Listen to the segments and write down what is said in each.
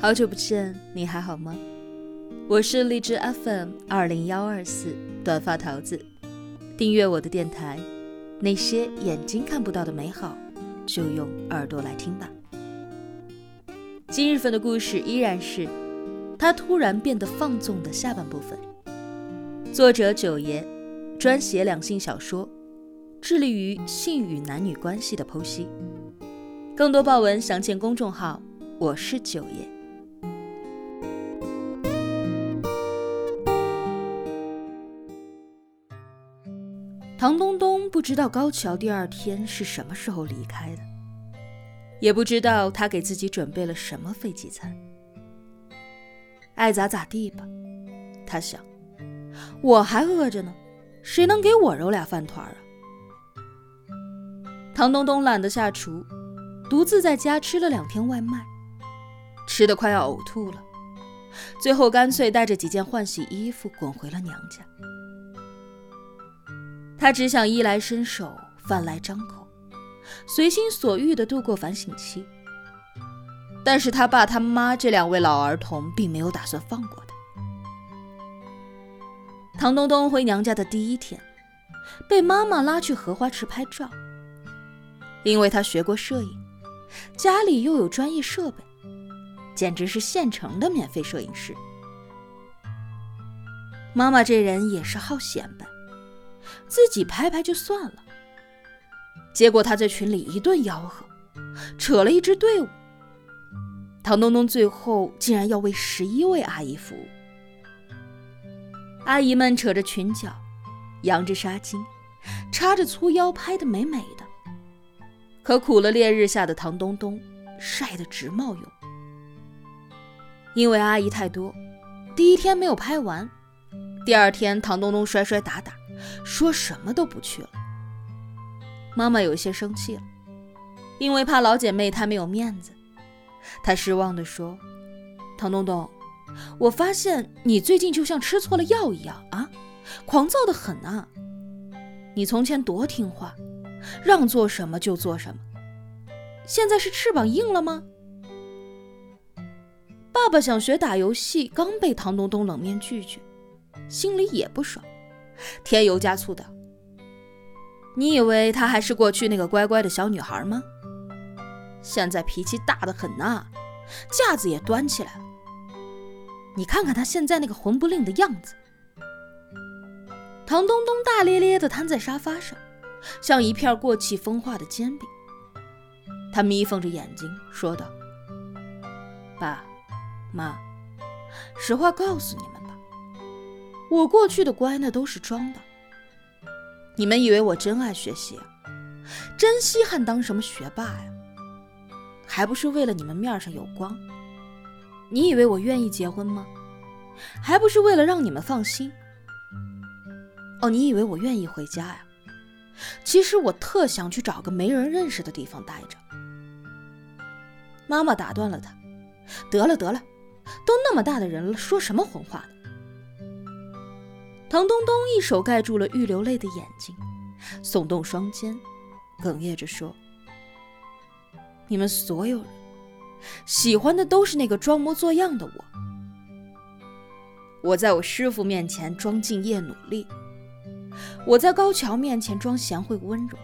好久不见，你还好吗？我是荔枝 FM 二零幺二四短发桃子，订阅我的电台，那些眼睛看不到的美好，就用耳朵来听吧。今日份的故事依然是他突然变得放纵的下半部分。作者九爷，专写两性小说，致力于性与男女关系的剖析。更多爆文详见公众号“我是九爷”。唐东东不知道高桥第二天是什么时候离开的，也不知道他给自己准备了什么飞机餐。爱咋咋地吧，他想，我还饿着呢，谁能给我揉俩饭团啊？唐东东懒得下厨，独自在家吃了两天外卖，吃的快要呕吐了，最后干脆带着几件换洗衣服滚回了娘家。他只想衣来伸手，饭来张口，随心所欲地度过反省期。但是他爸他妈这两位老儿童并没有打算放过他。唐东东回娘家的第一天，被妈妈拉去荷花池拍照，因为他学过摄影，家里又有专业设备，简直是现成的免费摄影师。妈妈这人也是好显摆。自己拍拍就算了，结果他在群里一顿吆喝，扯了一支队伍。唐东东最后竟然要为十一位阿姨服务，阿姨们扯着裙角，扬着纱巾，叉着粗腰，拍得美美的。可苦了烈日下的唐东东，晒得直冒油。因为阿姨太多，第一天没有拍完，第二天唐东东摔摔打打。说什么都不去了。妈妈有些生气了，因为怕老姐妹太没有面子。她失望地说：“唐东东，我发现你最近就像吃错了药一样啊，狂躁的很啊。你从前多听话，让做什么就做什么，现在是翅膀硬了吗？”爸爸想学打游戏，刚被唐东东冷面拒绝，心里也不爽。添油加醋的，你以为她还是过去那个乖乖的小女孩吗？现在脾气大得很呐，架子也端起来了。你看看她现在那个混不吝的样子。唐东东大咧咧地瘫在沙发上，像一片过气风化的煎饼。他眯缝着眼睛说道：“爸妈，实话告诉你们。”我过去的乖那都是装的，你们以为我真爱学习？真稀罕当什么学霸呀？还不是为了你们面上有光？你以为我愿意结婚吗？还不是为了让你们放心？哦，你以为我愿意回家呀？其实我特想去找个没人认识的地方待着。妈妈打断了他：“得了得了，都那么大的人了，说什么混话呢？”唐东东一手盖住了欲流泪的眼睛，耸动双肩，哽咽着说：“你们所有人喜欢的都是那个装模作样的我。我在我师傅面前装敬业努力，我在高桥面前装贤惠温柔，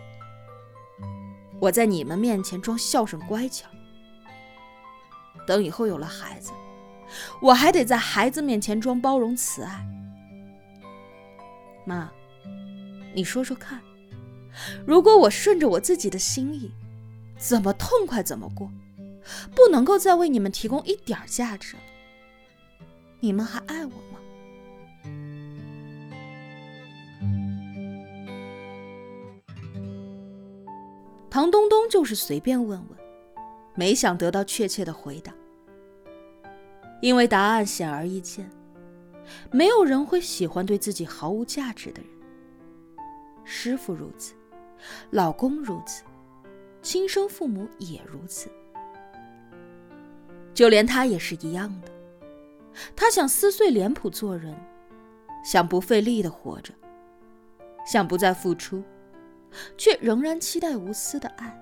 我在你们面前装孝顺乖巧。等以后有了孩子，我还得在孩子面前装包容慈爱。”妈，你说说看，如果我顺着我自己的心意，怎么痛快怎么过，不能够再为你们提供一点价值了，你们还爱我吗？唐东东就是随便问问，没想得到确切的回答，因为答案显而易见。没有人会喜欢对自己毫无价值的人。师傅如此，老公如此，亲生父母也如此。就连他也是一样的。他想撕碎脸谱做人，想不费力的活着，想不再付出，却仍然期待无私的爱。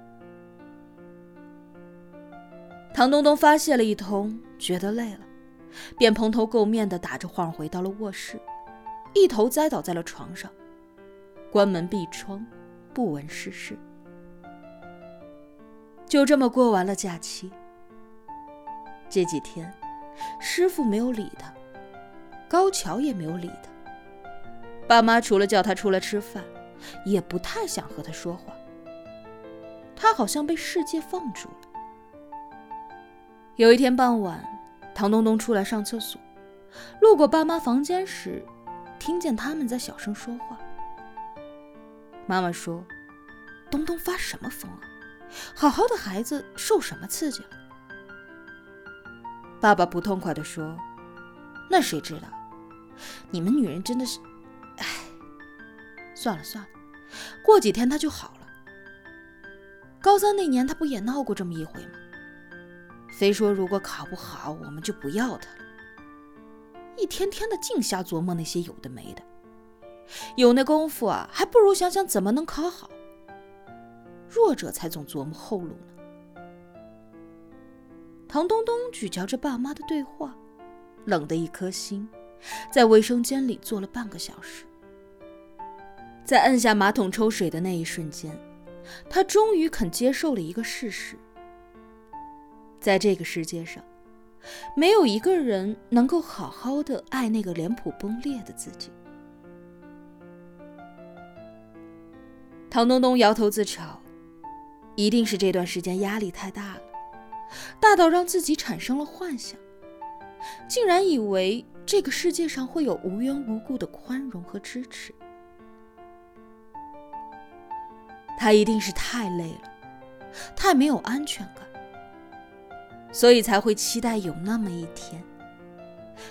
唐东东发泄了一通，觉得累了，便蓬头垢面的打着晃回到了卧室，一头栽倒在了床上，关门闭窗，不闻世事。就这么过完了假期。这几天，师傅没有理他，高桥也没有理他。爸妈除了叫他出来吃饭，也不太想和他说话。他好像被世界放逐了。有一天傍晚，唐东东出来上厕所，路过爸妈房间时，听见他们在小声说话。妈妈说：“东东发什么疯啊？好好的孩子受什么刺激了？”爸爸不痛快地说：“那谁知道？你们女人真的是……哎，算了算了，过几天他就好了。高三那年他不也闹过这么一回吗？”非说如果考不好，我们就不要他了。一天天的净瞎琢磨那些有的没的，有那功夫啊，还不如想想怎么能考好。弱者才总琢磨后路呢。唐东东咀嚼着爸妈的对话，冷的一颗心，在卫生间里坐了半个小时。在按下马桶抽水的那一瞬间，他终于肯接受了一个事实。在这个世界上，没有一个人能够好好的爱那个脸谱崩裂的自己。唐东东摇头自嘲，一定是这段时间压力太大了，大到让自己产生了幻想，竟然以为这个世界上会有无缘无故的宽容和支持。他一定是太累了，太没有安全感。所以才会期待有那么一天，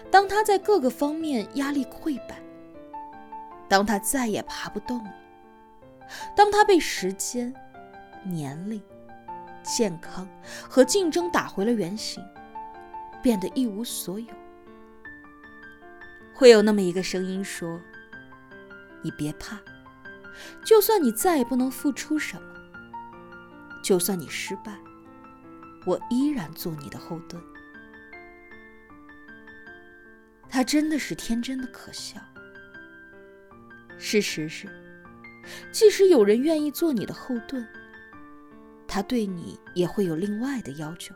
当他在各个方面压力溃败，当他再也爬不动了，当他被时间、年龄、健康和竞争打回了原形，变得一无所有，会有那么一个声音说：“你别怕，就算你再也不能付出什么，就算你失败。”我依然做你的后盾。他真的是天真的可笑。事实是，即使有人愿意做你的后盾，他对你也会有另外的要求。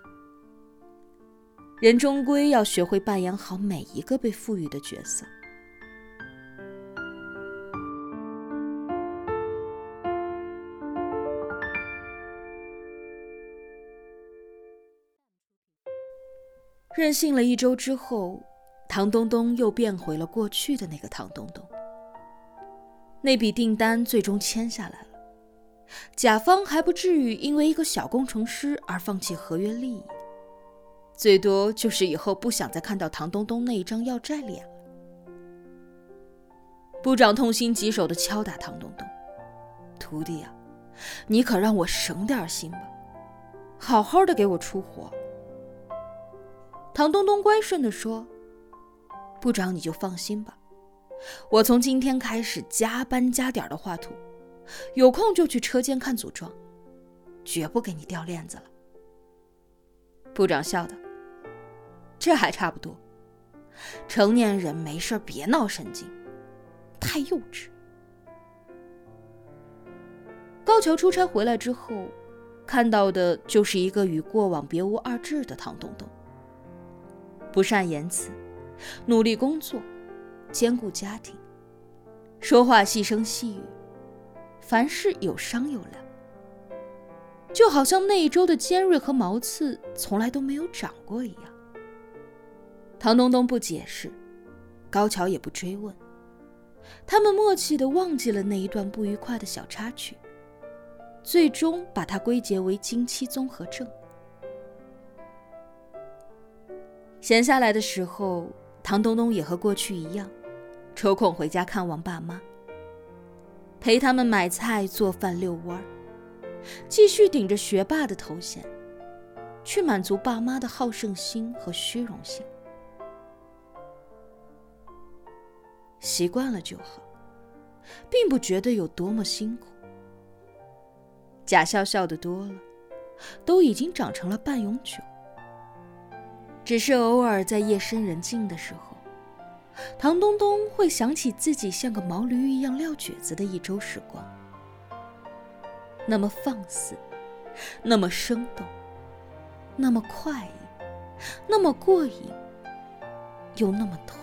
人终归要学会扮演好每一个被赋予的角色。任性了一周之后，唐东东又变回了过去的那个唐东东。那笔订单最终签下来了，甲方还不至于因为一个小工程师而放弃合约利益，最多就是以后不想再看到唐东东那一张要债脸了。部长痛心疾首地敲打唐东东：“徒弟啊，你可让我省点心吧，好好的给我出活。”唐东东乖顺地说：“部长，你就放心吧，我从今天开始加班加点的画图，有空就去车间看组装，绝不给你掉链子了。”部长笑道：“这还差不多，成年人没事别闹神经，太幼稚。”高桥出差回来之后，看到的就是一个与过往别无二致的唐东东。不善言辞，努力工作，兼顾家庭，说话细声细语，凡事有商有量，就好像那一周的尖锐和毛刺从来都没有长过一样。唐东东不解释，高桥也不追问，他们默契的忘记了那一段不愉快的小插曲，最终把它归结为经期综合症。闲下来的时候，唐东东也和过去一样，抽空回家看望爸妈，陪他们买菜、做饭、遛弯儿，继续顶着学霸的头衔，去满足爸妈的好胜心和虚荣心。习惯了就好，并不觉得有多么辛苦。假笑笑的多了，都已经长成了半永久。只是偶尔在夜深人静的时候，唐东东会想起自己像个毛驴一样撂蹶子的一周时光，那么放肆，那么生动，那么快意，那么过瘾，又那么痛，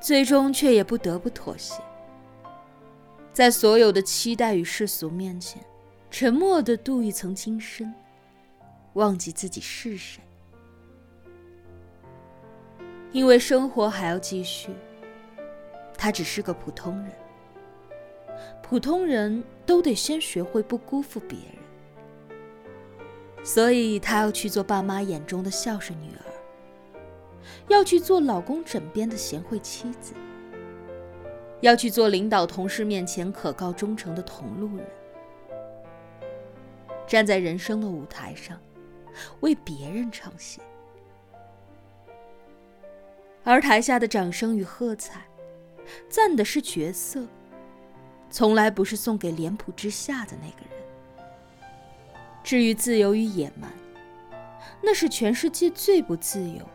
最终却也不得不妥协，在所有的期待与世俗面前，沉默的度一层金身。忘记自己是谁，因为生活还要继续。他只是个普通人，普通人都得先学会不辜负别人，所以他要去做爸妈眼中的孝顺女儿，要去做老公枕边的贤惠妻子，要去做领导同事面前可靠忠诚的同路人，站在人生的舞台上。为别人唱戏，而台下的掌声与喝彩，赞的是角色，从来不是送给脸谱之下的那个人。至于自由与野蛮，那是全世界最不自由、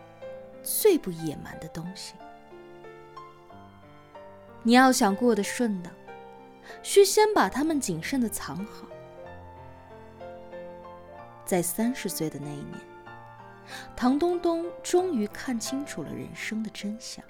最不野蛮的东西。你要想过得顺当，需先把它们谨慎的藏好。在三十岁的那一年，唐东东终于看清楚了人生的真相。